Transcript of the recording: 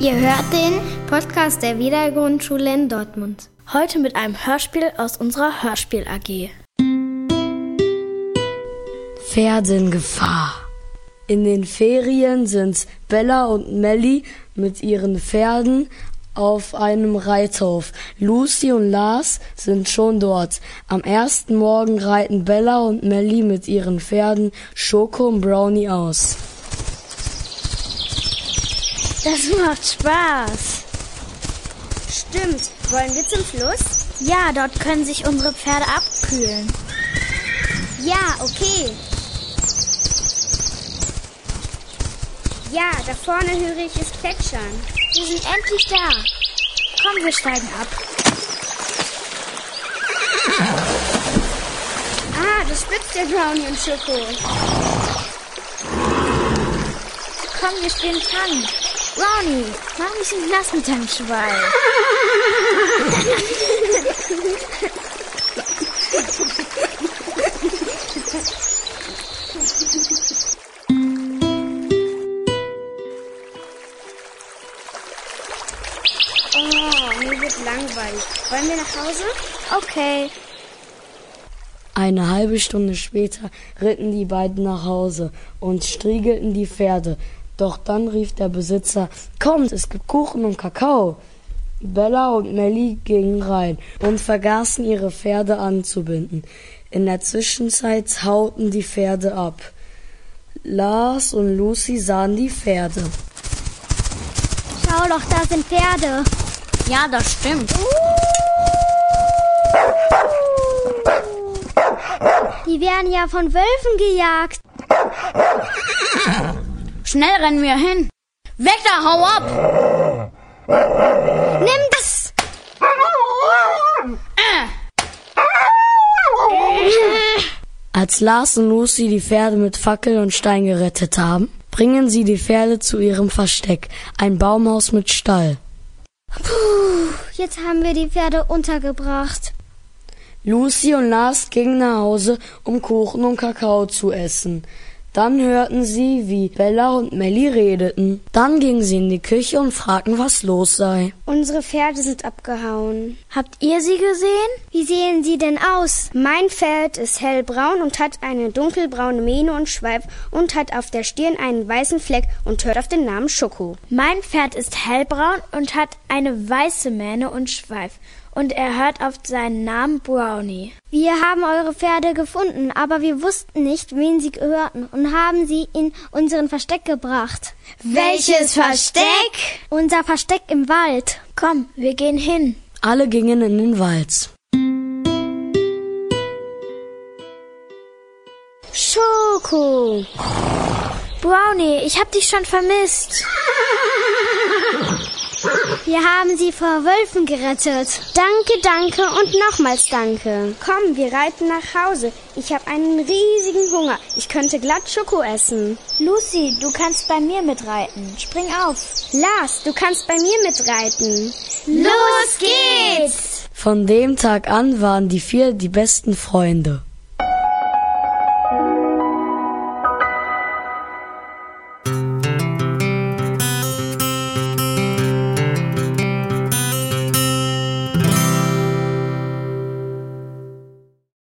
Ihr hört den Podcast der Wiedergrundschule in Dortmund. Heute mit einem Hörspiel aus unserer Hörspiel AG. Pferdengefahr. In den Ferien sind Bella und Melly mit ihren Pferden auf einem Reithof. Lucy und Lars sind schon dort. Am ersten Morgen reiten Bella und Melly mit ihren Pferden Schoko und Brownie aus. Das macht Spaß. Stimmt. Wollen wir zum Fluss? Ja, dort können sich unsere Pferde abkühlen. Ja, okay. Ja, da vorne höre ich es plätschern. Wir sind endlich da. Komm, wir steigen ab. Ah, das spitzt der Brownie und Schoko. Komm, wir spielen Fang. Brownie, mach mich nicht nass mit deinem Schwein. Oh, mir wird langweilig. Wollen wir nach Hause? Okay. Eine halbe Stunde später ritten die beiden nach Hause und striegelten die Pferde. Doch dann rief der Besitzer, kommt, es gibt Kuchen und Kakao. Bella und Melly gingen rein und vergaßen ihre Pferde anzubinden. In der Zwischenzeit hauten die Pferde ab. Lars und Lucy sahen die Pferde. Schau doch, da sind Pferde. Ja, das stimmt. Die werden ja von Wölfen gejagt. Schnell rennen wir hin. Weg da, hau ab! Nimm das! Als Lars und Lucy die Pferde mit Fackel und Stein gerettet haben, bringen sie die Pferde zu ihrem Versteck, ein Baumhaus mit Stall. Puh, jetzt haben wir die Pferde untergebracht. Lucy und Lars gingen nach Hause, um Kuchen und Kakao zu essen. Dann hörten sie, wie Bella und Melly redeten. Dann gingen sie in die Küche und fragten, was los sei. Unsere Pferde sind abgehauen. Habt ihr sie gesehen? Wie sehen sie denn aus? Mein Pferd ist hellbraun und hat eine dunkelbraune Mähne und Schweif und hat auf der Stirn einen weißen Fleck und hört auf den Namen Schoko. Mein Pferd ist hellbraun und hat eine weiße Mähne und Schweif. Und er hört auf seinen Namen Brownie. Wir haben eure Pferde gefunden, aber wir wussten nicht, wen sie gehörten und haben sie in unseren Versteck gebracht. Welches Versteck? Unser Versteck im Wald. Komm, wir gehen hin. Alle gingen in den Wald. Schoko. Brownie, ich hab dich schon vermisst. Wir haben sie vor Wölfen gerettet. Danke, danke und nochmals danke. Komm, wir reiten nach Hause. Ich habe einen riesigen Hunger. Ich könnte glatt Schoko essen. Lucy, du kannst bei mir mitreiten. Spring auf. Lars, du kannst bei mir mitreiten. Los geht's! Von dem Tag an waren die vier die besten Freunde.